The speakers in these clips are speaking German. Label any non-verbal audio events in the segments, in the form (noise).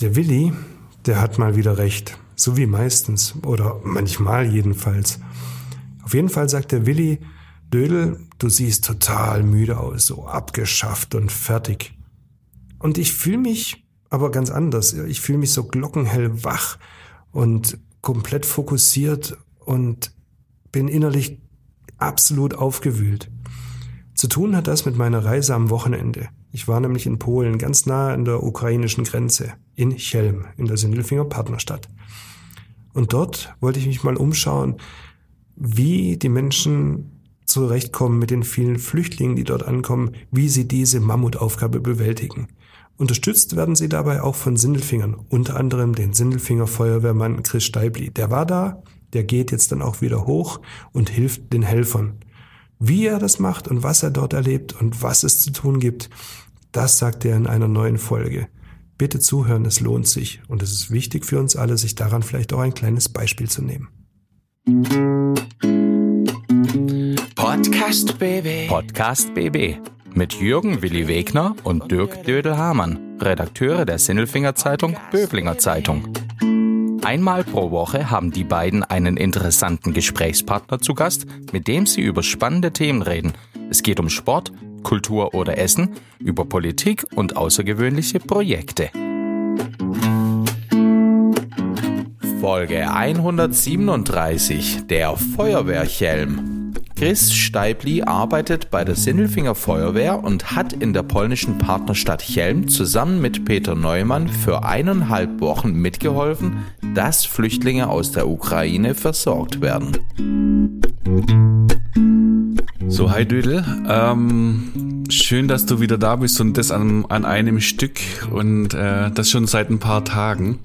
Der Willi, der hat mal wieder recht. So wie meistens. Oder manchmal jedenfalls. Auf jeden Fall sagt der Willi, Dödel, du siehst total müde aus, so abgeschafft und fertig. Und ich fühle mich aber ganz anders. Ich fühle mich so glockenhell wach und komplett fokussiert und bin innerlich absolut aufgewühlt. Zu tun hat das mit meiner Reise am Wochenende. Ich war nämlich in Polen, ganz nah an der ukrainischen Grenze, in Chelm, in der Sindelfinger Partnerstadt. Und dort wollte ich mich mal umschauen, wie die Menschen zurechtkommen mit den vielen Flüchtlingen, die dort ankommen, wie sie diese Mammutaufgabe bewältigen. Unterstützt werden sie dabei auch von Sindelfingern, unter anderem den Sindelfinger Feuerwehrmann Chris Steibli. Der war da, der geht jetzt dann auch wieder hoch und hilft den Helfern. Wie er das macht und was er dort erlebt und was es zu tun gibt, das sagt er in einer neuen Folge. Bitte zuhören, es lohnt sich und es ist wichtig für uns alle, sich daran vielleicht auch ein kleines Beispiel zu nehmen. Podcast BB. Podcast BB mit Jürgen Willi Wegner und Dirk Dödel-Hamann, Redakteure der Sinnelfinger Zeitung Böblinger Zeitung. Einmal pro Woche haben die beiden einen interessanten Gesprächspartner zu Gast, mit dem sie über spannende Themen reden. Es geht um Sport, Kultur oder Essen, über Politik und außergewöhnliche Projekte. Folge 137 Der Feuerwehrchelm Chris Steibli arbeitet bei der Sinnelfinger Feuerwehr und hat in der polnischen Partnerstadt Chelm zusammen mit Peter Neumann für eineinhalb Wochen mitgeholfen, dass Flüchtlinge aus der Ukraine versorgt werden. So, hi Dödel. Ähm, schön, dass du wieder da bist und das an, an einem Stück und äh, das schon seit ein paar Tagen.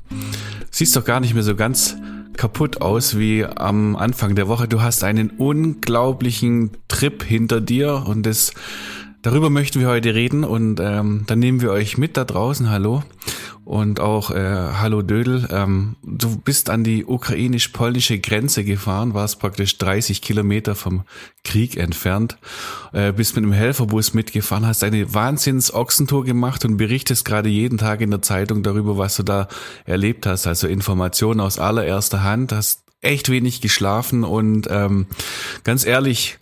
Siehst doch gar nicht mehr so ganz kaputt aus wie am Anfang der Woche. Du hast einen unglaublichen Trip hinter dir und das darüber möchten wir heute reden und ähm, dann nehmen wir euch mit da draußen. Hallo und auch äh, Hallo Dödel. Ähm, du bist an die ukrainisch-polnische Grenze gefahren, warst praktisch 30 Kilometer vom Krieg entfernt, äh, bist mit einem Helferbus mitgefahren, hast eine Wahnsinns-Ochsentour gemacht und berichtest gerade jeden Tag in der Zeitung darüber, was du da erlebt hast. Also Informationen aus allererster Hand, hast echt wenig geschlafen und ähm, ganz ehrlich,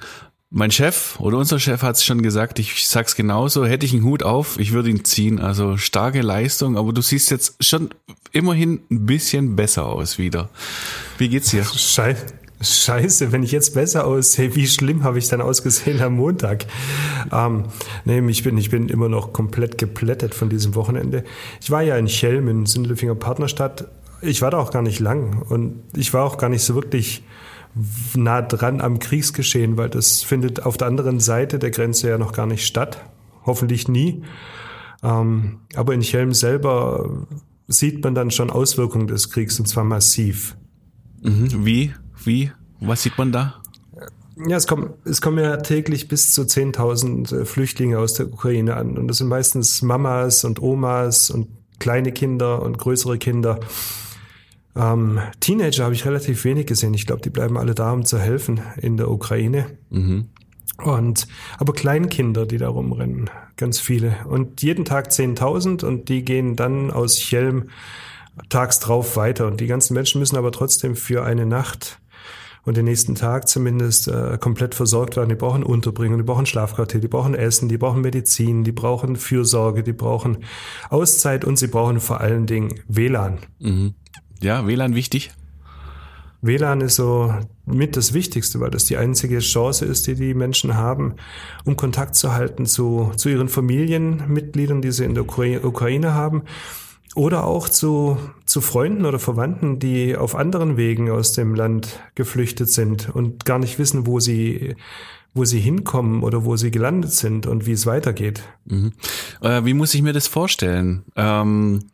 mein Chef oder unser Chef hat es schon gesagt, ich sag's genauso, hätte ich einen Hut auf, ich würde ihn ziehen. Also starke Leistung, aber du siehst jetzt schon immerhin ein bisschen besser aus wieder. Wie geht's dir? Scheiße. Scheiße, wenn ich jetzt besser aussehe, wie schlimm habe ich dann ausgesehen am Montag? Ähm, nee, ich bin, ich bin immer noch komplett geplättet von diesem Wochenende. Ich war ja in Chelm in Sindelfinger Partnerstadt. Ich war da auch gar nicht lang und ich war auch gar nicht so wirklich nah dran am Kriegsgeschehen, weil das findet auf der anderen Seite der Grenze ja noch gar nicht statt. Hoffentlich nie. Ähm, aber in Chelm selber sieht man dann schon Auswirkungen des Kriegs und zwar massiv. Mhm. Wie? Wie? Was sieht man da? Ja, es kommen, es kommen ja täglich bis zu 10.000 äh, Flüchtlinge aus der Ukraine an. Und das sind meistens Mamas und Omas und kleine Kinder und größere Kinder. Ähm, Teenager habe ich relativ wenig gesehen. Ich glaube, die bleiben alle da, um zu helfen in der Ukraine. Mhm. Und aber Kleinkinder, die da rumrennen, ganz viele. Und jeden Tag 10.000 und die gehen dann aus Chelm tags drauf weiter. Und die ganzen Menschen müssen aber trotzdem für eine Nacht und den nächsten Tag zumindest äh, komplett versorgt werden. Die brauchen Unterbringung, die brauchen Schlafquartier, die brauchen Essen, die brauchen Medizin, die brauchen Fürsorge, die brauchen Auszeit und sie brauchen vor allen Dingen WLAN. Mhm. Ja, WLAN wichtig? WLAN ist so mit das Wichtigste, weil das die einzige Chance ist, die die Menschen haben, um Kontakt zu halten zu, zu ihren Familienmitgliedern, die sie in der Ukraine haben, oder auch zu, zu Freunden oder Verwandten, die auf anderen Wegen aus dem Land geflüchtet sind und gar nicht wissen, wo sie wo sie hinkommen oder wo sie gelandet sind und wie es weitergeht. Mhm. Äh, wie muss ich mir das vorstellen? Ähm,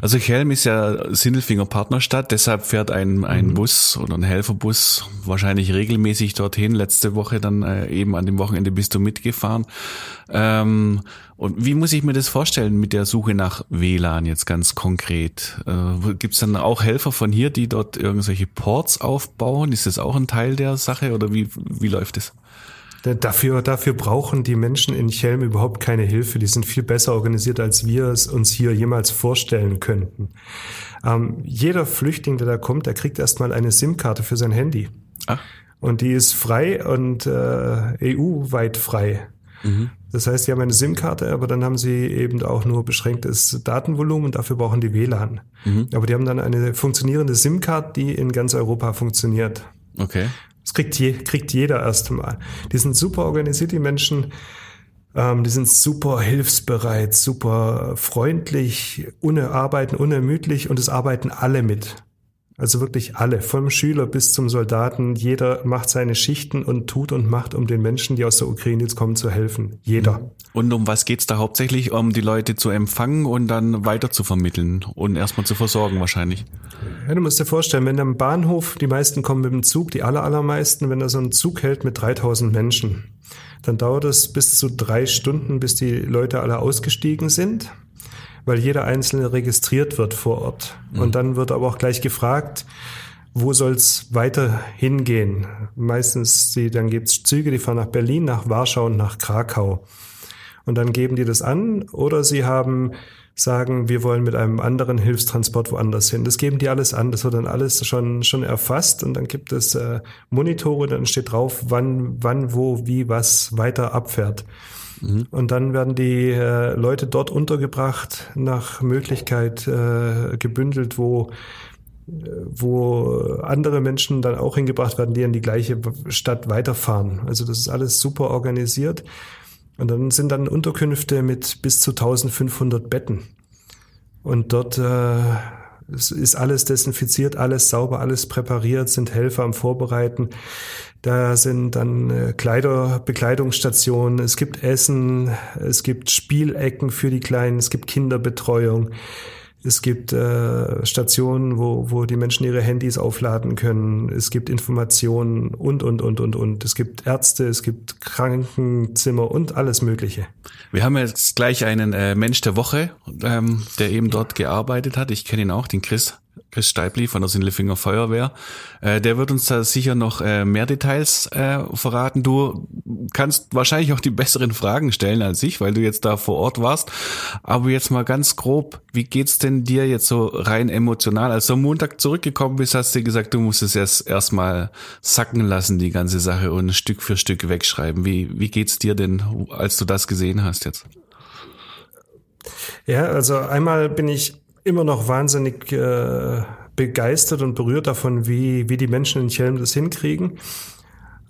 also Chelm ist ja Sindelfinger Partnerstadt, deshalb fährt ein, ein mhm. Bus oder ein Helferbus wahrscheinlich regelmäßig dorthin. Letzte Woche dann äh, eben an dem Wochenende bist du mitgefahren. Ähm, und wie muss ich mir das vorstellen mit der Suche nach WLAN jetzt ganz konkret? Äh, Gibt es dann auch Helfer von hier, die dort irgendwelche Ports aufbauen? Ist das auch ein Teil der Sache oder wie, wie läuft es? Dafür, dafür brauchen die Menschen in Chelm überhaupt keine Hilfe. Die sind viel besser organisiert, als wir es uns hier jemals vorstellen könnten. Ähm, jeder Flüchtling, der da kommt, der kriegt erstmal eine SIM-Karte für sein Handy. Ach. Und die ist frei und äh, EU-weit frei. Mhm. Das heißt, die haben eine SIM-Karte, aber dann haben sie eben auch nur beschränktes Datenvolumen und dafür brauchen die WLAN. Mhm. Aber die haben dann eine funktionierende SIM-Card, die in ganz Europa funktioniert. Okay. Das kriegt, je, kriegt jeder erst mal. Die sind super organisiert, die Menschen. Ähm, die sind super hilfsbereit, super freundlich, unerarbeiten, unermüdlich und es arbeiten alle mit. Also wirklich alle, vom Schüler bis zum Soldaten. Jeder macht seine Schichten und tut und macht, um den Menschen, die aus der Ukraine jetzt kommen, zu helfen. Jeder. Mhm. Und um was geht's da hauptsächlich? Um die Leute zu empfangen und dann weiter zu vermitteln und erstmal zu versorgen wahrscheinlich. Ja, du musst dir vorstellen, wenn am Bahnhof, die meisten kommen mit dem Zug, die aller, allermeisten, wenn da so ein Zug hält mit 3000 Menschen, dann dauert es bis zu drei Stunden, bis die Leute alle ausgestiegen sind weil jeder Einzelne registriert wird vor Ort. Mhm. Und dann wird aber auch gleich gefragt, wo soll's weiter hingehen? Meistens, die, dann gibt's Züge, die fahren nach Berlin, nach Warschau und nach Krakau. Und dann geben die das an oder sie haben sagen, wir wollen mit einem anderen Hilfstransport woanders hin. Das geben die alles an, das wird dann alles schon schon erfasst und dann gibt es äh, Monitore, dann steht drauf, wann wann wo wie was weiter abfährt. Mhm. Und dann werden die äh, Leute dort untergebracht, nach Möglichkeit äh, gebündelt, wo wo andere Menschen dann auch hingebracht werden, die in die gleiche Stadt weiterfahren. Also das ist alles super organisiert. Und dann sind dann Unterkünfte mit bis zu 1500 Betten. Und dort äh, ist alles desinfiziert, alles sauber, alles präpariert, sind Helfer am Vorbereiten. Da sind dann äh, Kleider, Bekleidungsstationen, es gibt Essen, es gibt Spielecken für die Kleinen, es gibt Kinderbetreuung. Es gibt äh, Stationen, wo, wo die Menschen ihre Handys aufladen können. Es gibt Informationen und, und, und, und, und. Es gibt Ärzte, es gibt Krankenzimmer und alles Mögliche. Wir haben jetzt gleich einen äh, Mensch der Woche, ähm, der eben dort gearbeitet hat. Ich kenne ihn auch, den Chris. Chris Steibli von der Sindelfinger Feuerwehr. Äh, der wird uns da sicher noch äh, mehr Details äh, verraten. Du kannst wahrscheinlich auch die besseren Fragen stellen als ich, weil du jetzt da vor Ort warst. Aber jetzt mal ganz grob, wie geht's denn dir jetzt so rein emotional? Als du am Montag zurückgekommen bist, hast du gesagt, du musst es erst erstmal sacken lassen, die ganze Sache und Stück für Stück wegschreiben. Wie, wie geht's dir denn, als du das gesehen hast jetzt? Ja, also einmal bin ich immer noch wahnsinnig äh, begeistert und berührt davon, wie, wie die Menschen in Chelm das hinkriegen.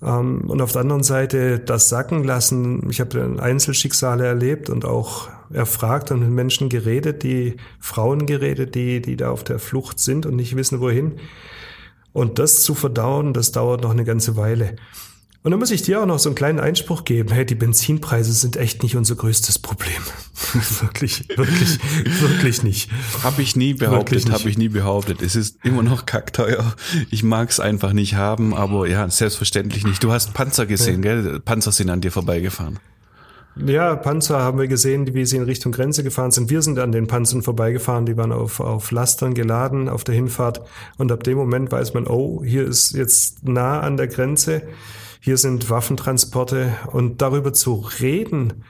Ähm, und auf der anderen Seite das sacken lassen. Ich habe Einzelschicksale erlebt und auch erfragt und mit Menschen geredet, die Frauen geredet, die, die da auf der Flucht sind und nicht wissen, wohin. Und das zu verdauen, das dauert noch eine ganze Weile. Und dann muss ich dir auch noch so einen kleinen Einspruch geben. Hey, die Benzinpreise sind echt nicht unser größtes Problem. (laughs) wirklich, wirklich, wirklich nicht. Habe ich nie behauptet, habe ich nie behauptet. Es ist immer noch kackteuer. Ich mag es einfach nicht haben, aber ja, selbstverständlich nicht. Du hast Panzer gesehen, ja. gell? Panzer sind an dir vorbeigefahren. Ja, Panzer haben wir gesehen, wie sie in Richtung Grenze gefahren sind. Wir sind an den Panzern vorbeigefahren, die waren auf, auf Lastern geladen auf der Hinfahrt. Und ab dem Moment weiß man, oh, hier ist jetzt nah an der Grenze hier sind Waffentransporte und darüber zu reden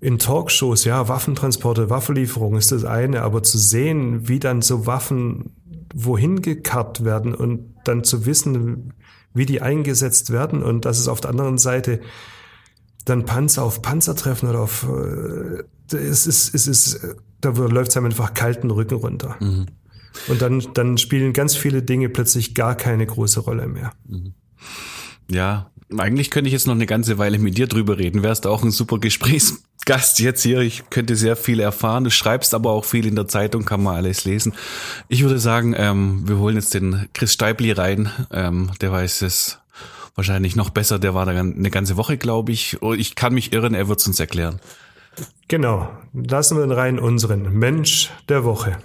in Talkshows, ja, Waffentransporte, Waffenlieferung ist das eine, aber zu sehen, wie dann so Waffen wohin gekarrt werden und dann zu wissen, wie die eingesetzt werden und dass es auf der anderen Seite dann Panzer auf Panzer treffen oder auf äh, es ist es ist da läuft es einem einfach kalten Rücken runter. Mhm. Und dann dann spielen ganz viele Dinge plötzlich gar keine große Rolle mehr. Mhm. Ja, eigentlich könnte ich jetzt noch eine ganze Weile mit dir drüber reden. Wärst auch ein super Gesprächsgast jetzt hier. Ich könnte sehr viel erfahren. Du schreibst aber auch viel in der Zeitung, kann man alles lesen. Ich würde sagen, ähm, wir holen jetzt den Chris Steibli rein. Ähm, der weiß es wahrscheinlich noch besser. Der war da eine ganze Woche, glaube ich. Oh, ich kann mich irren, er wird es uns erklären. Genau. Lassen wir rein, unseren Mensch der Woche.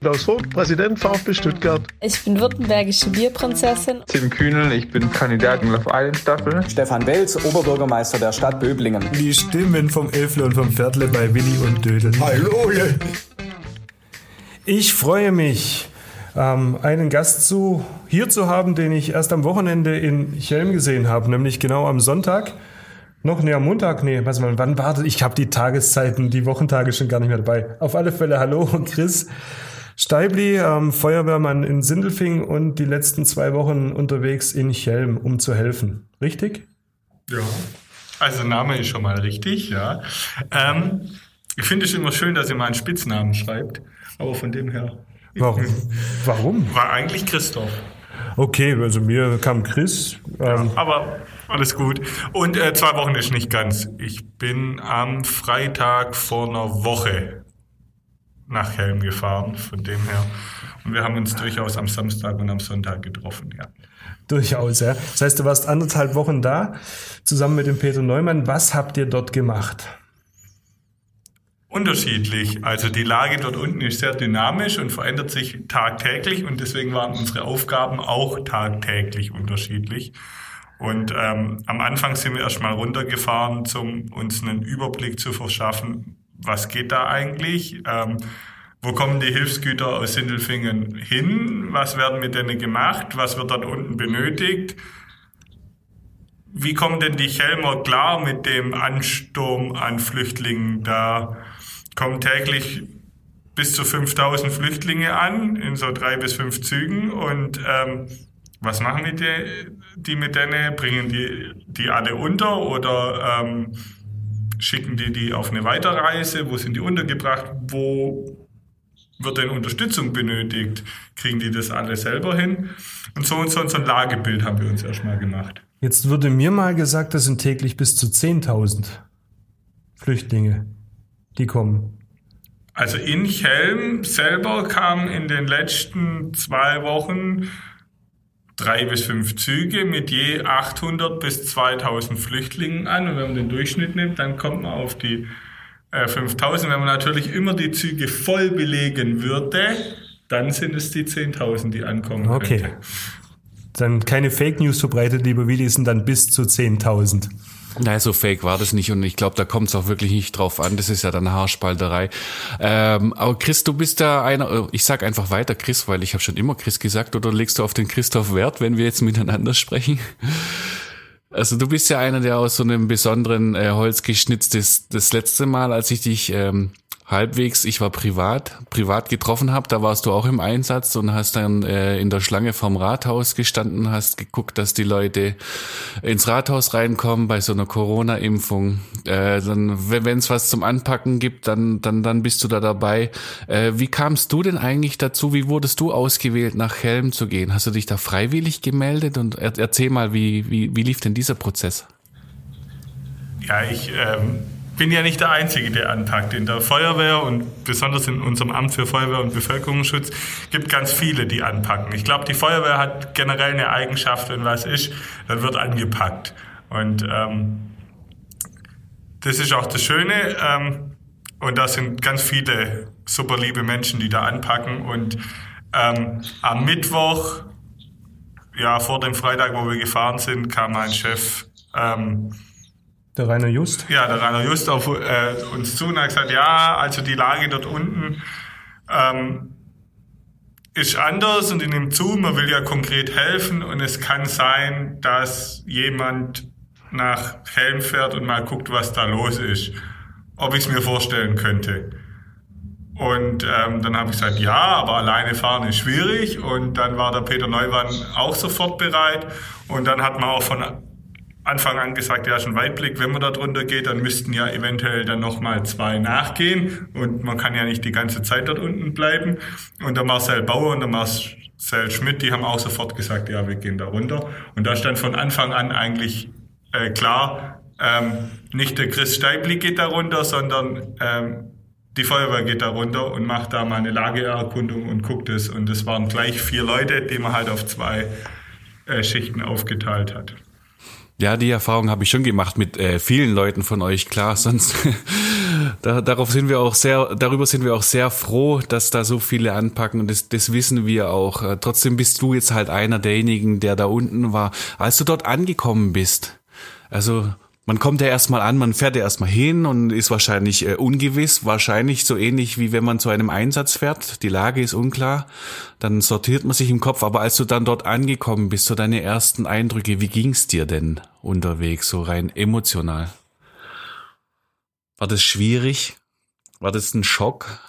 Klaus Vogt, Präsident VfB Stuttgart. Ich bin württembergische Bierprinzessin. Tim Kühnel, ich bin Kandidat in Love Island Staffel. Stefan Welz, Oberbürgermeister der Stadt Böblingen. Die Stimmen vom Elfle und vom Viertle bei Willi und Dödel. Hallo! Ich freue mich ähm, einen Gast zu, hier zu haben, den ich erst am Wochenende in Chelm gesehen habe, nämlich genau am Sonntag. Noch, am Montag, nee, was mal, wann war das? Ich habe die Tageszeiten, die Wochentage schon gar nicht mehr dabei. Auf alle Fälle, hallo, (laughs) Chris. Steibli, ähm, Feuerwehrmann in Sindelfing und die letzten zwei Wochen unterwegs in Chelm, um zu helfen. Richtig? Ja, also Name ist schon mal richtig, ja. Ähm, ich finde es immer schön, dass ihr mal einen Spitznamen schreibt, aber von dem her. Warum? (laughs) Warum? War eigentlich Christoph. Okay, also mir kam Chris. Ähm, ja, aber alles gut. Und äh, zwei Wochen ist nicht ganz. Ich bin am Freitag vor einer Woche nach Helm gefahren, von dem her. Und wir haben uns durchaus am Samstag und am Sonntag getroffen, ja. Durchaus, ja. Das heißt, du warst anderthalb Wochen da, zusammen mit dem Peter Neumann. Was habt ihr dort gemacht? Unterschiedlich. Also die Lage dort unten ist sehr dynamisch und verändert sich tagtäglich und deswegen waren unsere Aufgaben auch tagtäglich unterschiedlich. Und ähm, am Anfang sind wir erstmal runtergefahren, um uns einen Überblick zu verschaffen, was geht da eigentlich? Ähm, wo kommen die Hilfsgüter aus Sindelfingen hin? Was werden mit denen gemacht? Was wird dort unten benötigt? Wie kommen denn die Chelmer klar mit dem Ansturm an Flüchtlingen? Da kommen täglich bis zu 5000 Flüchtlinge an in so drei bis fünf Zügen und ähm, was machen die, die mit denen? Bringen die die alle unter oder ähm, schicken die die auf eine Weiterreise? Wo sind die untergebracht? Wo wird denn Unterstützung benötigt? Kriegen die das alle selber hin? Und so und so, und so ein Lagebild haben wir uns erstmal gemacht. Jetzt wurde mir mal gesagt, das sind täglich bis zu 10.000 Flüchtlinge, die kommen. Also in Chelm selber kamen in den letzten zwei Wochen drei bis fünf Züge mit je 800 bis 2000 Flüchtlingen an. Und wenn man den Durchschnitt nimmt, dann kommt man auf die äh, 5000. Wenn man natürlich immer die Züge voll belegen würde, dann sind es die 10.000, die ankommen. Okay. Könnte. Dann keine Fake News verbreitet, lieber Willi, sind dann bis zu 10.000. Nein, so fake war das nicht und ich glaube, da kommt es auch wirklich nicht drauf an. Das ist ja dann Haarspalterei. Ähm, aber Chris, du bist da einer, äh, ich sag einfach weiter Chris, weil ich habe schon immer Chris gesagt, oder legst du auf den Christoph Wert, wenn wir jetzt miteinander sprechen? (laughs) Also du bist ja einer, der aus so einem besonderen äh, Holz geschnitzt ist. Das letzte Mal, als ich dich ähm, halbwegs, ich war privat, privat getroffen habe, da warst du auch im Einsatz und hast dann äh, in der Schlange vom Rathaus gestanden, hast geguckt, dass die Leute ins Rathaus reinkommen bei so einer Corona-Impfung. Äh, wenn es was zum Anpacken gibt, dann, dann, dann bist du da dabei. Äh, wie kamst du denn eigentlich dazu? Wie wurdest du ausgewählt, nach Helm zu gehen? Hast du dich da freiwillig gemeldet? Und er, erzähl mal, wie, wie, wie lief denn dieser Prozess? Ja, ich ähm bin ja nicht der Einzige, der anpackt. In der Feuerwehr und besonders in unserem Amt für Feuerwehr und Bevölkerungsschutz gibt ganz viele, die anpacken. Ich glaube, die Feuerwehr hat generell eine Eigenschaft, wenn was ist, dann wird angepackt. Und ähm, das ist auch das Schöne. Ähm, und da sind ganz viele super liebe Menschen, die da anpacken. Und ähm, am Mittwoch, ja, vor dem Freitag, wo wir gefahren sind, kam mein Chef ähm, der Rainer Just? Ja, der Rainer Just auf äh, uns zu und hat gesagt, ja, also die Lage dort unten ähm, ist anders und in dem zu, man will ja konkret helfen und es kann sein, dass jemand nach Helm fährt und mal guckt, was da los ist. Ob ich es mir vorstellen könnte. Und ähm, dann habe ich gesagt, ja, aber alleine fahren ist schwierig. Und dann war der Peter Neumann auch sofort bereit. Und dann hat man auch von Anfang an gesagt, ja, schon Weitblick, wenn man da drunter geht, dann müssten ja eventuell dann nochmal zwei nachgehen und man kann ja nicht die ganze Zeit dort unten bleiben. Und der Marcel Bauer und der Marcel Schmidt, die haben auch sofort gesagt, ja, wir gehen da runter. Und da stand von Anfang an eigentlich äh, klar, ähm, nicht der Chris Steibli geht da runter, sondern ähm, die Feuerwehr geht da runter und macht da mal eine Lageerkundung und guckt es. Und es waren gleich vier Leute, die man halt auf zwei äh, Schichten aufgeteilt hat. Ja, die Erfahrung habe ich schon gemacht mit äh, vielen Leuten von euch, klar. (laughs) Sonst da, darauf sind wir auch sehr, darüber sind wir auch sehr froh, dass da so viele anpacken und das, das wissen wir auch. Äh, trotzdem bist du jetzt halt einer derjenigen, der da unten war. Als du dort angekommen bist, also man kommt ja erstmal an, man fährt ja erstmal hin und ist wahrscheinlich äh, ungewiss, wahrscheinlich so ähnlich wie wenn man zu einem Einsatz fährt. Die Lage ist unklar, dann sortiert man sich im Kopf. Aber als du dann dort angekommen bist, so deine ersten Eindrücke, wie ging's dir denn unterwegs, so rein emotional? War das schwierig? War das ein Schock?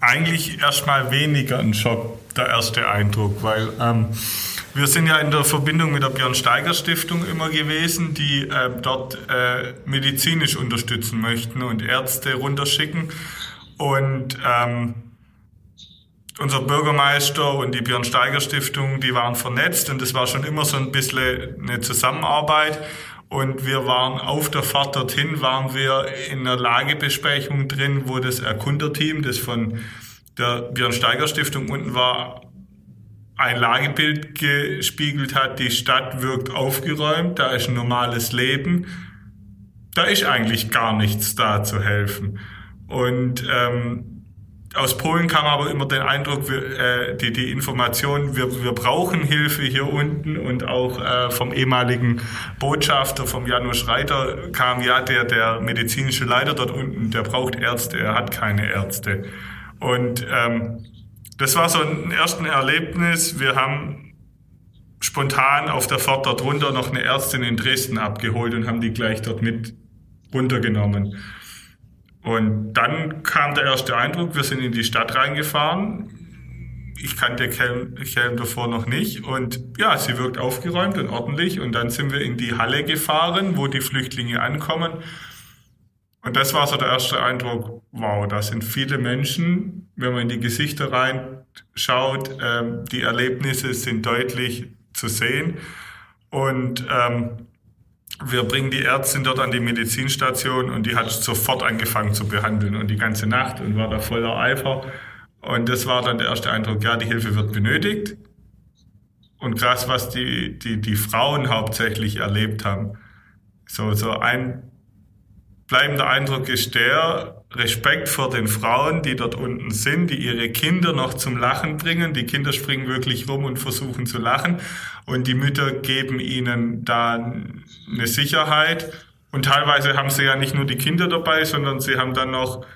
Eigentlich erstmal weniger ein Schock, der erste Eindruck, weil ähm, wir sind ja in der Verbindung mit der Björn Steiger Stiftung immer gewesen, die äh, dort äh, medizinisch unterstützen möchten und Ärzte runterschicken. Und ähm, unser Bürgermeister und die Björn Steiger Stiftung, die waren vernetzt und es war schon immer so ein bisschen eine Zusammenarbeit. Und wir waren auf der Fahrt dorthin, waren wir in einer Lagebesprechung drin, wo das Erkunderteam, das von der Björn Steiger Stiftung unten war, ein Lagebild gespiegelt hat, die Stadt wirkt aufgeräumt, da ist ein normales Leben, da ist eigentlich gar nichts da zu helfen. Und ähm, aus Polen kam aber immer den Eindruck, wir, äh, die, die Information, wir, wir brauchen Hilfe hier unten und auch äh, vom ehemaligen Botschafter, vom Janusz Reiter, kam ja der, der medizinische Leiter dort unten, der braucht Ärzte, er hat keine Ärzte. Und ähm, das war so ein erstes Erlebnis. Wir haben spontan auf der Fahrt dort runter noch eine Ärztin in Dresden abgeholt und haben die gleich dort mit runtergenommen. Und dann kam der erste Eindruck, wir sind in die Stadt reingefahren. Ich kannte Kelm, Kelm davor noch nicht. Und ja, sie wirkt aufgeräumt und ordentlich. Und dann sind wir in die Halle gefahren, wo die Flüchtlinge ankommen. Und das war so der erste Eindruck, wow, da sind viele Menschen, wenn man in die Gesichter reinschaut, ähm, die Erlebnisse sind deutlich zu sehen. Und ähm, wir bringen die Ärztin dort an die Medizinstation und die hat sofort angefangen zu behandeln und die ganze Nacht und war da voller Eifer. Und das war dann der erste Eindruck, ja, die Hilfe wird benötigt. Und krass, was die, die, die Frauen hauptsächlich erlebt haben. So, so ein bleibender Eindruck ist der Respekt vor den Frauen, die dort unten sind, die ihre Kinder noch zum Lachen bringen. Die Kinder springen wirklich rum und versuchen zu lachen. Und die Mütter geben ihnen da eine Sicherheit. Und teilweise haben sie ja nicht nur die Kinder dabei, sondern sie haben dann noch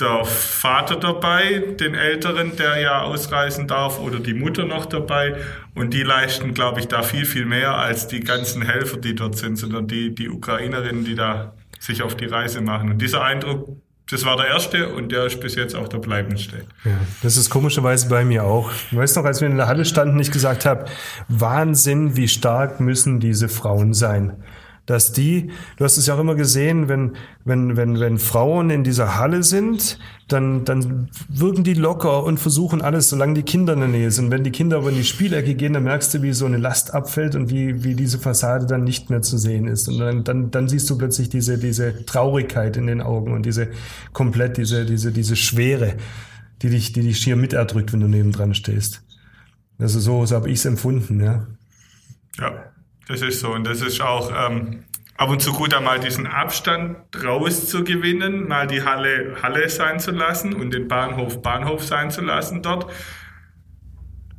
der Vater dabei, den Älteren, der ja ausreisen darf, oder die Mutter noch dabei. Und die leisten, glaube ich, da viel, viel mehr als die ganzen Helfer, die dort sind, sondern die, die Ukrainerinnen, die da sich auf die Reise machen. Und dieser Eindruck, das war der erste und der ist bis jetzt auch der bleibendste. Ja, das ist komischerweise bei mir auch. Ich weiß noch, als wir in der Halle standen, ich gesagt habe, Wahnsinn, wie stark müssen diese Frauen sein dass die, du hast es ja auch immer gesehen, wenn, wenn, wenn, wenn Frauen in dieser Halle sind, dann, dann wirken die locker und versuchen alles, solange die Kinder in der Nähe sind. Wenn die Kinder aber in die Spielecke gehen, dann merkst du, wie so eine Last abfällt und wie, wie diese Fassade dann nicht mehr zu sehen ist. Und dann, dann, dann siehst du plötzlich diese, diese Traurigkeit in den Augen und diese komplett, diese, diese, diese Schwere, die dich, die dich schier miterdrückt, wenn du nebendran stehst. Also so, so habe ich es empfunden, ja. Ja. Das ist so. Und das ist auch ähm, ab und zu gut, einmal diesen Abstand rauszugewinnen, mal die Halle Halle sein zu lassen und den Bahnhof Bahnhof sein zu lassen dort.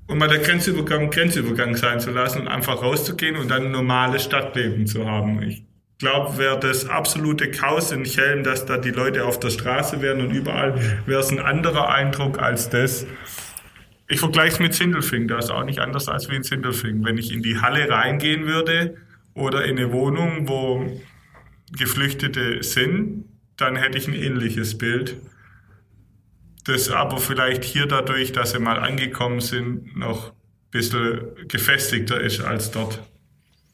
Und mal der Grenzübergang Grenzübergang sein zu lassen und einfach rauszugehen und dann ein normales Stadtleben zu haben. Ich glaube, wäre das absolute Chaos in Chelm, dass da die Leute auf der Straße wären und überall wäre es ein anderer Eindruck als das, ich vergleiche es mit Sindelfing, da ist auch nicht anders als wie in Sindelfing. Wenn ich in die Halle reingehen würde oder in eine Wohnung, wo Geflüchtete sind, dann hätte ich ein ähnliches Bild. Das aber vielleicht hier dadurch, dass sie mal angekommen sind, noch ein bisschen gefestigter ist als dort.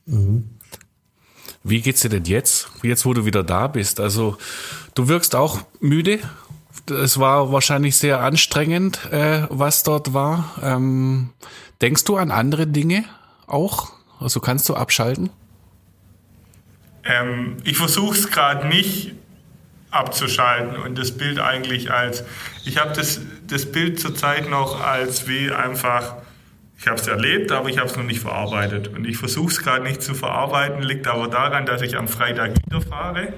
Mhm. Wie geht's dir denn jetzt? Jetzt, wo du wieder da bist? Also, du wirkst auch müde es war wahrscheinlich sehr anstrengend, äh, was dort war. Ähm, denkst du an andere Dinge auch? Also kannst du abschalten? Ähm, ich versuche es gerade nicht abzuschalten und das Bild eigentlich als, ich habe das, das Bild zurzeit noch als wie einfach, ich habe es erlebt, aber ich habe es noch nicht verarbeitet. Und ich versuche es gerade nicht zu verarbeiten, liegt aber daran, dass ich am Freitag wieder fahre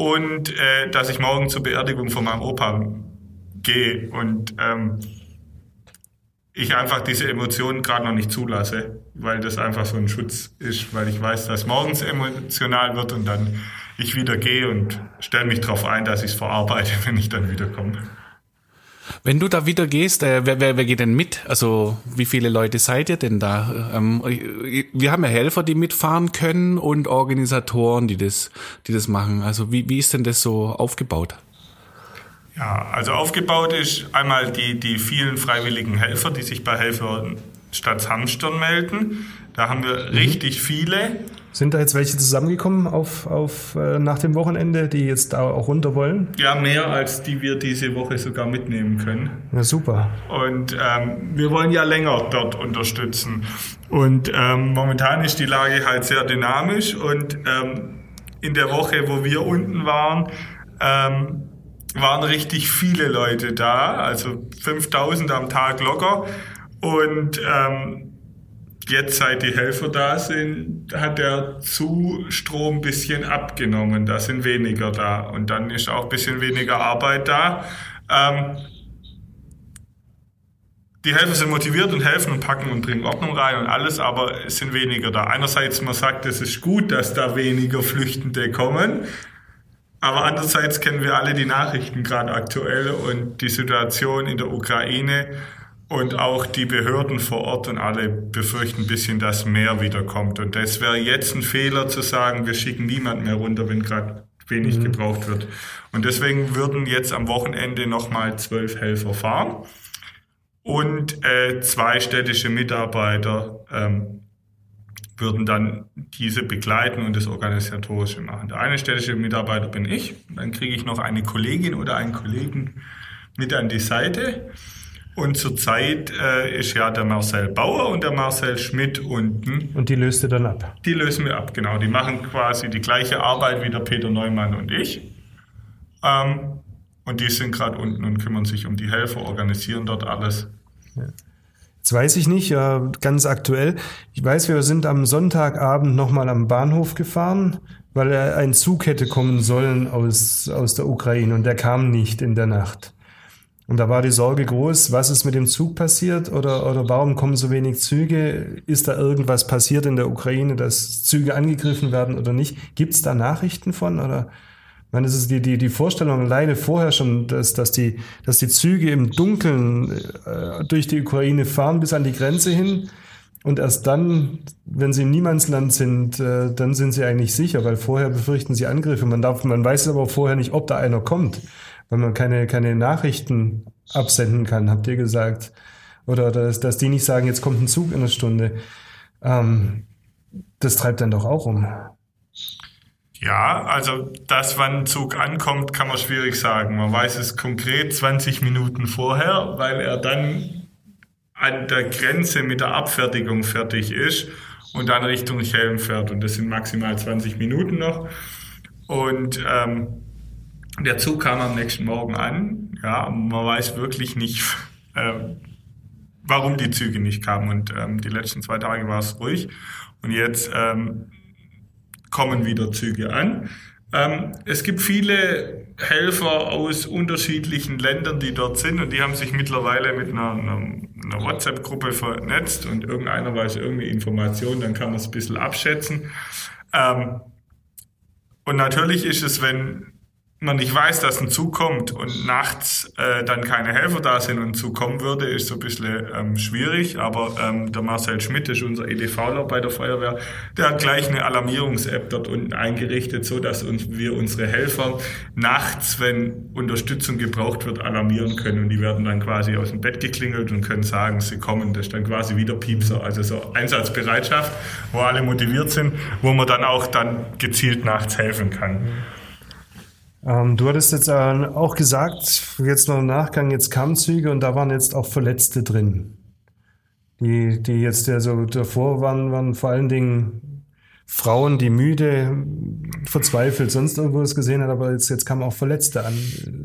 und äh, dass ich morgen zur Beerdigung von meinem Opa gehe. Und ähm, ich einfach diese Emotionen gerade noch nicht zulasse, weil das einfach so ein Schutz ist, weil ich weiß, dass morgens emotional wird und dann ich wieder gehe und stelle mich darauf ein, dass ich es verarbeite, (laughs) wenn ich dann wiederkomme. Wenn du da wieder gehst, äh, wer, wer, wer geht denn mit? Also wie viele Leute seid ihr denn da? Ähm, wir haben ja Helfer, die mitfahren können und Organisatoren, die das, die das machen. Also wie, wie ist denn das so aufgebaut? Ja, also aufgebaut ist einmal die, die vielen freiwilligen Helfer, die sich bei Helfer Stadt Hamstern melden. Da haben wir mhm. richtig viele. Sind da jetzt welche zusammengekommen auf, auf, äh, nach dem Wochenende, die jetzt auch runter wollen? Ja, mehr als die wir diese Woche sogar mitnehmen können. Ja, super. Und ähm, wir wollen ja länger dort unterstützen. Und ähm, momentan ist die Lage halt sehr dynamisch und ähm, in der Woche, wo wir unten waren, ähm, waren richtig viele Leute da, also 5000 am Tag locker. Und ähm, jetzt, seit die Helfer da sind, hat der Zustrom ein bisschen abgenommen. Da sind weniger da. Und dann ist auch ein bisschen weniger Arbeit da. Ähm, die Helfer sind motiviert und helfen und packen und bringen Ordnung rein und alles, aber es sind weniger da. Einerseits, man sagt, es ist gut, dass da weniger Flüchtende kommen. Aber andererseits kennen wir alle die Nachrichten gerade aktuell und die Situation in der Ukraine und auch die Behörden vor Ort und alle befürchten ein bisschen, dass mehr wiederkommt. Und das wäre jetzt ein Fehler zu sagen, wir schicken niemand mehr runter, wenn gerade wenig mhm. gebraucht wird. Und deswegen würden jetzt am Wochenende nochmal zwölf Helfer fahren und äh, zwei städtische Mitarbeiter ähm, würden dann diese begleiten und das Organisatorische machen. Der eine städtische Mitarbeiter bin ich, dann kriege ich noch eine Kollegin oder einen Kollegen mit an die Seite und zurzeit äh, ist ja der Marcel Bauer und der Marcel Schmidt unten. Und die löst ihr dann ab? Die lösen wir ab, genau. Die machen quasi die gleiche Arbeit wie der Peter Neumann und ich. Ähm, und die sind gerade unten und kümmern sich um die Helfer, organisieren dort alles. Ja. Jetzt weiß ich nicht, äh, ganz aktuell. Ich weiß, wir sind am Sonntagabend nochmal am Bahnhof gefahren, weil ein Zug hätte kommen sollen aus, aus der Ukraine und der kam nicht in der Nacht. Und da war die Sorge groß, was ist mit dem Zug passiert oder, oder warum kommen so wenig Züge? Ist da irgendwas passiert in der Ukraine, dass Züge angegriffen werden oder nicht? Gibt es da Nachrichten von? Oder ich meine, das ist die, die, die Vorstellung alleine vorher schon, dass, dass, die, dass die Züge im Dunkeln äh, durch die Ukraine fahren bis an die Grenze hin. Und erst dann, wenn sie im Niemandsland sind, äh, dann sind sie eigentlich sicher, weil vorher befürchten sie Angriffe. Man darf, man weiß aber vorher nicht, ob da einer kommt weil man keine, keine Nachrichten absenden kann, habt ihr gesagt. Oder dass, dass die nicht sagen, jetzt kommt ein Zug in einer Stunde. Ähm, das treibt dann doch auch um. Ja, also das, wann ein Zug ankommt, kann man schwierig sagen. Man weiß es konkret 20 Minuten vorher, weil er dann an der Grenze mit der Abfertigung fertig ist und dann Richtung Schelm fährt. Und das sind maximal 20 Minuten noch. Und ähm, der Zug kam am nächsten Morgen an. Ja, man weiß wirklich nicht, (laughs) äh, warum die Züge nicht kamen. Und ähm, die letzten zwei Tage war es ruhig. Und jetzt ähm, kommen wieder Züge an. Ähm, es gibt viele Helfer aus unterschiedlichen Ländern, die dort sind und die haben sich mittlerweile mit einer, einer, einer WhatsApp-Gruppe vernetzt und irgendeiner weiß irgendeine Information, dann kann man es ein bisschen abschätzen. Ähm, und natürlich ist es, wenn man nicht weiß, dass ein Zug kommt und nachts äh, dann keine Helfer da sind und ein Zug kommen würde, ist so ein bisschen ähm, schwierig. Aber ähm, der Marcel Schmidt ist unser EDVler bei der Feuerwehr, der hat gleich eine Alarmierungs-App dort unten eingerichtet, so dass uns, wir unsere Helfer nachts, wenn Unterstützung gebraucht wird, alarmieren können. Und die werden dann quasi aus dem Bett geklingelt und können sagen, sie kommen. Das ist dann quasi wieder Piepser, also so Einsatzbereitschaft, wo alle motiviert sind, wo man dann auch dann gezielt nachts helfen kann. Ähm, du hattest jetzt äh, auch gesagt, jetzt noch im Nachgang, jetzt kamen Züge und da waren jetzt auch Verletzte drin. Die, die jetzt ja so davor waren, waren vor allen Dingen Frauen, die müde, verzweifelt, sonst irgendwas gesehen hat, aber jetzt, jetzt kamen auch Verletzte an.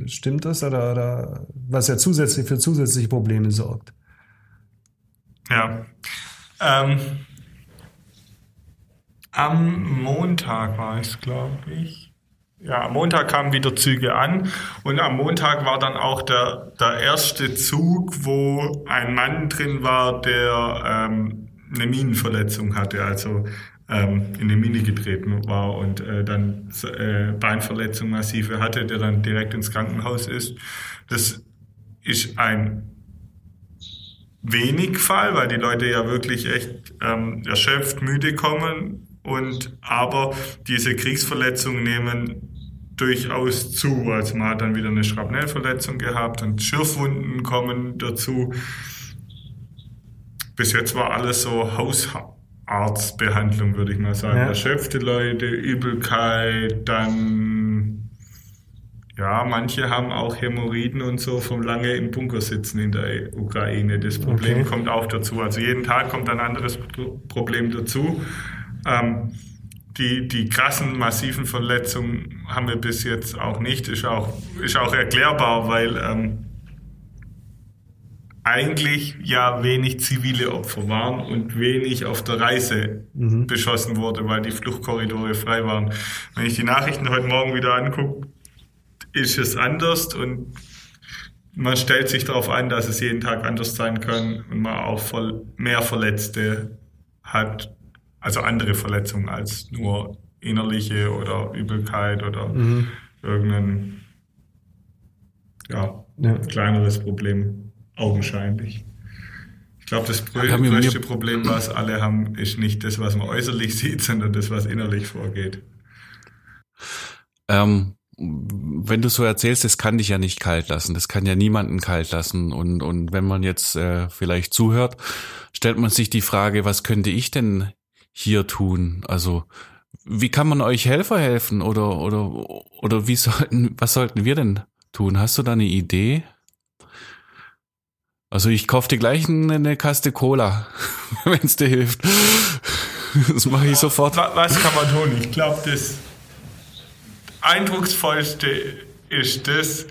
Stimmt das? Oder, oder was ja zusätzlich für zusätzliche Probleme sorgt? Ja. Ähm, am Montag war es, glaube ich ja, am Montag kamen wieder Züge an und am Montag war dann auch der, der erste Zug, wo ein Mann drin war, der ähm, eine Minenverletzung hatte, also ähm, in eine Mine getreten war und äh, dann äh, Beinverletzung massive hatte, der dann direkt ins Krankenhaus ist. Das ist ein wenig Fall, weil die Leute ja wirklich echt ähm, erschöpft, müde kommen und aber diese Kriegsverletzungen nehmen durchaus zu. Also man hat dann wieder eine Schrapnellverletzung gehabt und Schürfwunden kommen dazu. Bis jetzt war alles so Hausarztbehandlung, würde ich mal sagen. Ja. Erschöpfte Leute, Übelkeit, dann ja, manche haben auch Hämorrhoiden und so vom lange im Bunker sitzen in der Ukraine. Das Problem okay. kommt auch dazu. Also jeden Tag kommt ein anderes Problem dazu. Ähm, die, die krassen, massiven Verletzungen haben wir bis jetzt auch nicht. Ist auch, ist auch erklärbar, weil ähm, eigentlich ja wenig zivile Opfer waren und wenig auf der Reise mhm. beschossen wurde, weil die Fluchtkorridore frei waren. Wenn ich die Nachrichten heute Morgen wieder angucke, ist es anders und man stellt sich darauf ein, dass es jeden Tag anders sein kann und man auch voll mehr Verletzte hat also andere Verletzungen als nur innerliche oder Übelkeit oder mhm. irgendein ja, ja, kleineres Problem, augenscheinlich. Ich glaube, das größte Problem, was alle haben, ist nicht das, was man äußerlich (laughs) sieht, sondern das, was innerlich vorgeht. Ähm, wenn du so erzählst, das kann dich ja nicht kalt lassen. Das kann ja niemanden kalt lassen. Und, und wenn man jetzt äh, vielleicht zuhört, stellt man sich die Frage, was könnte ich denn hier tun? Also wie kann man euch Helfer helfen oder oder oder wie sollten was sollten wir denn tun? Hast du da eine Idee? Also ich kaufe dir gleich eine Kaste Cola, (laughs) wenn es dir hilft. Das mache ich sofort. Was kann man tun? Ich glaube, das eindrucksvollste ist das,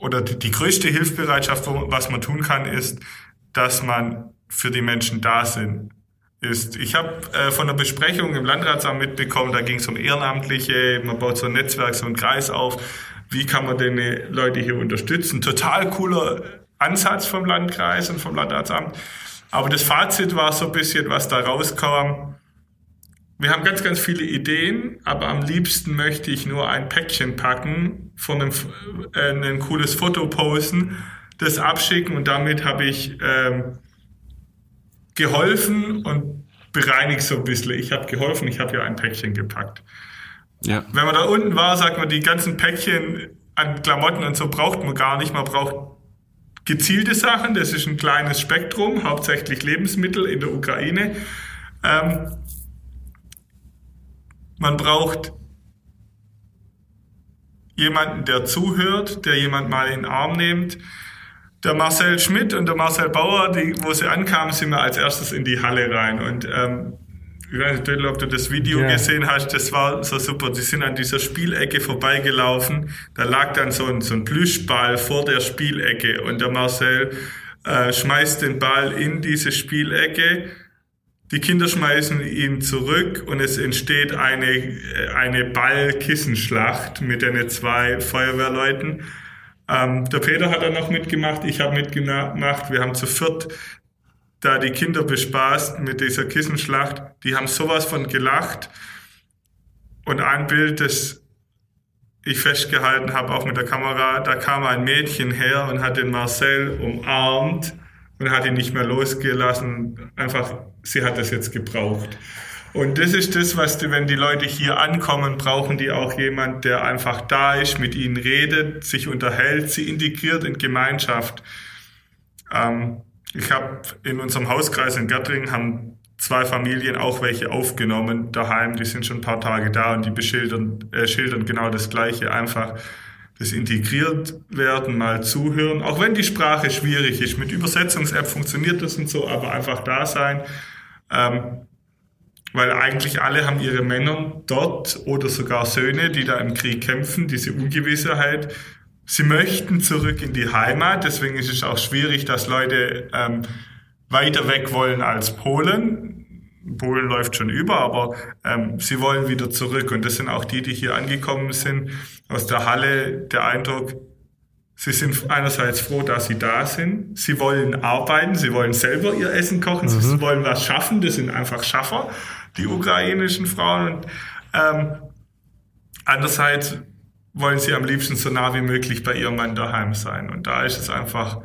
oder die, die größte Hilfsbereitschaft, was man tun kann, ist, dass man für die Menschen da sind ist. Ich habe äh, von der Besprechung im Landratsamt mitbekommen, da ging es um Ehrenamtliche, man baut so ein Netzwerk, so einen Kreis auf. Wie kann man denn äh, Leute hier unterstützen? Total cooler Ansatz vom Landkreis und vom Landratsamt. Aber das Fazit war so ein bisschen, was da rauskam. Wir haben ganz, ganz viele Ideen, aber am liebsten möchte ich nur ein Päckchen packen, von einem, äh, ein cooles Foto posten, das abschicken und damit habe ich ähm, geholfen und bereinigt so ein bisschen. Ich habe geholfen, ich habe ja ein Päckchen gepackt. Ja. Wenn man da unten war, sagt man, die ganzen Päckchen an Klamotten und so braucht man gar nicht. Man braucht gezielte Sachen, das ist ein kleines Spektrum, hauptsächlich Lebensmittel in der Ukraine. Ähm, man braucht jemanden, der zuhört, der jemand mal in den Arm nimmt, der Marcel Schmidt und der Marcel Bauer, die, wo sie ankamen, sind wir als erstes in die Halle rein. Und ähm, ich weiß nicht, ob du das Video yeah. gesehen hast, das war so super. Die sind an dieser Spielecke vorbeigelaufen. Da lag dann so ein, so ein Plüschball vor der Spielecke und der Marcel äh, schmeißt den Ball in diese Spielecke. Die Kinder schmeißen ihn zurück und es entsteht eine, äh, eine Ball-Kissenschlacht mit den zwei Feuerwehrleuten. Ähm, der Peter hat dann noch mitgemacht, ich habe mitgemacht. Wir haben zu viert da die Kinder bespaßt mit dieser Kissenschlacht. Die haben sowas von gelacht. Und ein Bild, das ich festgehalten habe, auch mit der Kamera, da kam ein Mädchen her und hat den Marcel umarmt und hat ihn nicht mehr losgelassen. Einfach, sie hat es jetzt gebraucht. Und das ist das, was die, wenn die Leute hier ankommen, brauchen die auch jemand, der einfach da ist, mit ihnen redet, sich unterhält, sie integriert in Gemeinschaft. Ähm, ich habe in unserem Hauskreis in Göttingen haben zwei Familien auch welche aufgenommen daheim, die sind schon ein paar Tage da und die beschildern äh, schildern genau das Gleiche, einfach das integriert werden, mal zuhören, auch wenn die Sprache schwierig ist. Mit Übersetzungs-App funktioniert das und so, aber einfach da sein. Ähm, weil eigentlich alle haben ihre Männer dort oder sogar Söhne, die da im Krieg kämpfen, diese Ungewissheit. Sie möchten zurück in die Heimat, deswegen ist es auch schwierig, dass Leute ähm, weiter weg wollen als Polen. Polen läuft schon über, aber ähm, sie wollen wieder zurück. Und das sind auch die, die hier angekommen sind aus der Halle. Der Eindruck, sie sind einerseits froh, dass sie da sind. Sie wollen arbeiten, sie wollen selber ihr Essen kochen, mhm. sie wollen was schaffen. Das sind einfach Schaffer, die ukrainischen Frauen. Und ähm, andererseits wollen sie am liebsten so nah wie möglich bei ihrem Mann daheim sein. Und da ist es einfach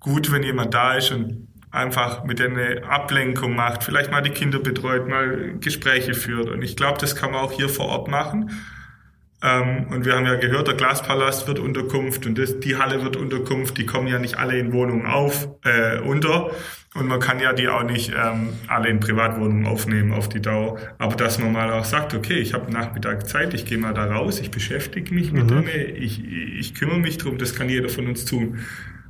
gut, wenn jemand da ist und einfach mit denen eine Ablenkung macht, vielleicht mal die Kinder betreut, mal Gespräche führt. Und ich glaube, das kann man auch hier vor Ort machen. Ähm, und wir haben ja gehört, der Glaspalast wird Unterkunft und das, die Halle wird Unterkunft. Die kommen ja nicht alle in Wohnungen auf äh, unter und man kann ja die auch nicht ähm, alle in Privatwohnungen aufnehmen auf die Dauer. Aber dass man mal auch sagt, okay, ich habe Nachmittag Zeit, ich gehe mal da raus, ich beschäftige mich mit mhm. denen, ich, ich kümmere mich drum. Das kann jeder von uns tun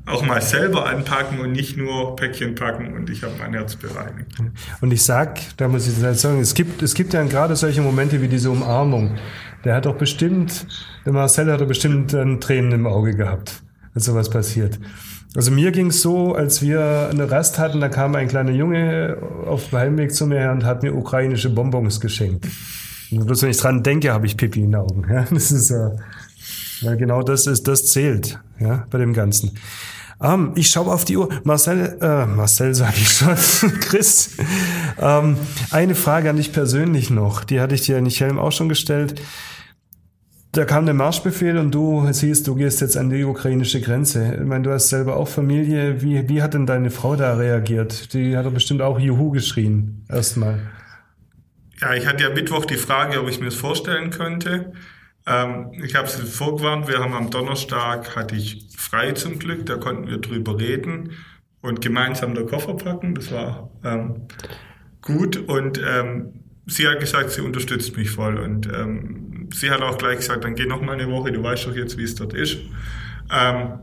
auch mal selber anpacken und nicht nur Päckchen packen und ich habe mein Herz bereinigt. Und ich sag, da muss ich sagen, es gibt, es gibt ja gerade solche Momente wie diese Umarmung. Der hat doch bestimmt, der Marcel hat doch bestimmt dann Tränen im Auge gehabt, als sowas passiert. Also mir ging es so, als wir eine Rast hatten, da kam ein kleiner Junge auf dem Heimweg zu mir her und hat mir ukrainische Bonbons geschenkt. Und bloß wenn ich dran denke, habe ich Pipi in den Augen. (laughs) Ja, das ist, äh, weil genau das ist, das zählt, ja, bei dem Ganzen. Ähm, ich schaue auf die Uhr. Marcel, äh, Marcel sage ich schon, (laughs) Chris, ähm, eine Frage an dich persönlich noch. Die hatte ich dir nicht Helm auch schon gestellt. Da kam der Marschbefehl und du siehst, du gehst jetzt an die ukrainische Grenze. Ich meine, du hast selber auch Familie. Wie, wie hat denn deine Frau da reagiert? Die hat doch bestimmt auch Juhu geschrien, erstmal. Ja, ich hatte ja Mittwoch die Frage, ob ich mir das vorstellen könnte. Ähm, ich habe sie vorgewarnt, wir haben am Donnerstag, hatte ich frei zum Glück, da konnten wir drüber reden und gemeinsam der Koffer packen, das war ähm, gut und ähm, sie hat gesagt, sie unterstützt mich voll und ähm, sie hat auch gleich gesagt, dann geh noch mal eine Woche, du weißt doch jetzt, wie es dort ist. Ähm,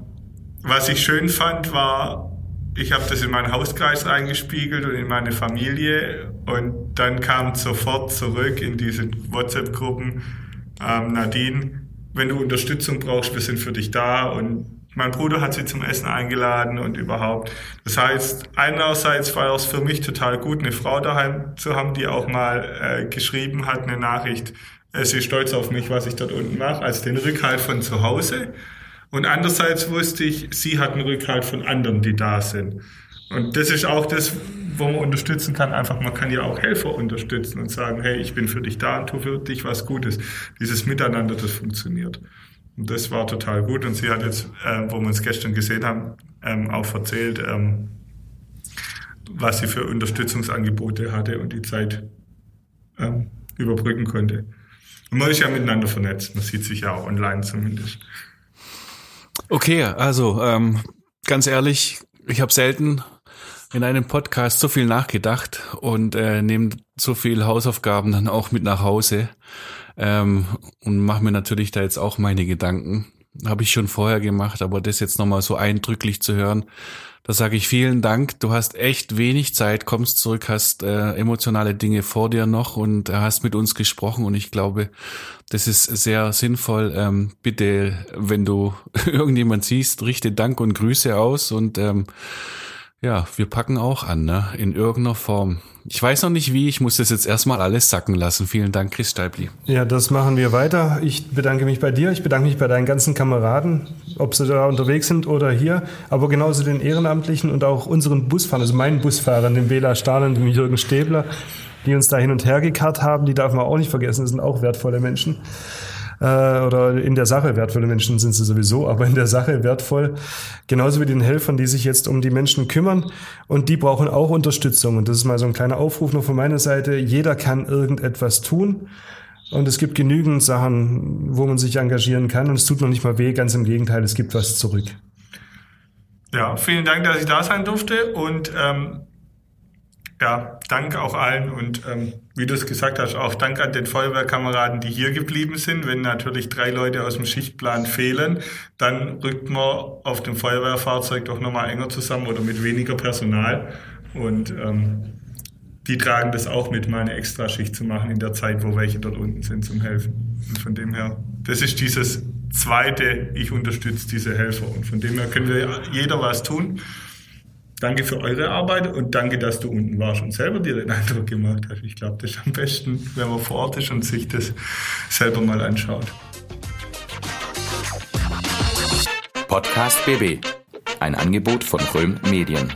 was ich schön fand, war, ich habe das in meinen Hauskreis eingespiegelt und in meine Familie und dann kam sofort zurück in diese WhatsApp-Gruppen, ähm, Nadine, wenn du Unterstützung brauchst, wir sind für dich da und mein Bruder hat sie zum Essen eingeladen und überhaupt. Das heißt, einerseits war es für mich total gut, eine Frau daheim zu haben, die auch mal äh, geschrieben hat, eine Nachricht, äh, sie ist stolz auf mich, was ich dort unten mache, als den Rückhalt von zu Hause. Und andererseits wusste ich, sie hat einen Rückhalt von anderen, die da sind. Und das ist auch das, wo man unterstützen kann. Einfach, man kann ja auch Helfer unterstützen und sagen, hey, ich bin für dich da und tu für dich was Gutes. Dieses Miteinander, das funktioniert. Und das war total gut. Und sie hat jetzt, äh, wo wir uns gestern gesehen haben, ähm, auch erzählt, ähm, was sie für Unterstützungsangebote hatte und die Zeit ähm, überbrücken konnte. Und man ist ja miteinander vernetzt. Man sieht sich ja auch online zumindest. Okay, also ähm, ganz ehrlich, ich habe selten in einem Podcast so viel nachgedacht und äh, nehme so viel Hausaufgaben dann auch mit nach Hause ähm, und mache mir natürlich da jetzt auch meine Gedanken. Habe ich schon vorher gemacht, aber das jetzt nochmal so eindrücklich zu hören, da sage ich vielen Dank. Du hast echt wenig Zeit, kommst zurück, hast äh, emotionale Dinge vor dir noch und hast mit uns gesprochen und ich glaube, das ist sehr sinnvoll. Ähm, bitte, wenn du (laughs) irgendjemand siehst, richte Dank und Grüße aus und ähm, ja, wir packen auch an, ne? In irgendeiner Form. Ich weiß noch nicht wie, ich muss das jetzt erstmal alles sacken lassen. Vielen Dank, Chris Steibli. Ja, das machen wir weiter. Ich bedanke mich bei dir, ich bedanke mich bei deinen ganzen Kameraden, ob sie da unterwegs sind oder hier, aber genauso den Ehrenamtlichen und auch unseren Busfahrern, also meinen Busfahrern, dem Bela Stahl und dem Jürgen Stäbler, die uns da hin und her gekarrt haben, die darf man auch nicht vergessen, das sind auch wertvolle Menschen äh, oder in der Sache wertvolle Menschen sind sie sowieso, aber in der Sache wertvoll. Genauso wie den Helfern, die sich jetzt um die Menschen kümmern und die brauchen auch Unterstützung. Und das ist mal so ein kleiner Aufruf noch von meiner Seite. Jeder kann irgendetwas tun. Und es gibt genügend Sachen, wo man sich engagieren kann. Und es tut noch nicht mal weh, ganz im Gegenteil, es gibt was zurück. Ja, vielen Dank, dass ich da sein durfte. Und ähm, ja, Dank auch allen und ähm, wie du es gesagt hast, auch Dank an den Feuerwehrkameraden, die hier geblieben sind. Wenn natürlich drei Leute aus dem Schichtplan fehlen, dann rückt man auf dem Feuerwehrfahrzeug doch nochmal enger zusammen oder mit weniger Personal. Und ähm, die tragen das auch mit, mal eine Extraschicht zu machen in der Zeit, wo welche dort unten sind zum Helfen. Und von dem her, das ist dieses zweite, ich unterstütze diese Helfer. Und von dem her können wir jeder was tun. Danke für eure Arbeit und danke, dass du unten warst und selber dir den Eindruck gemacht hast. Ich glaube, das ist am besten, wenn man vor Ort ist und sich das selber mal anschaut. Podcast BB. Ein Angebot von Röhm Medien.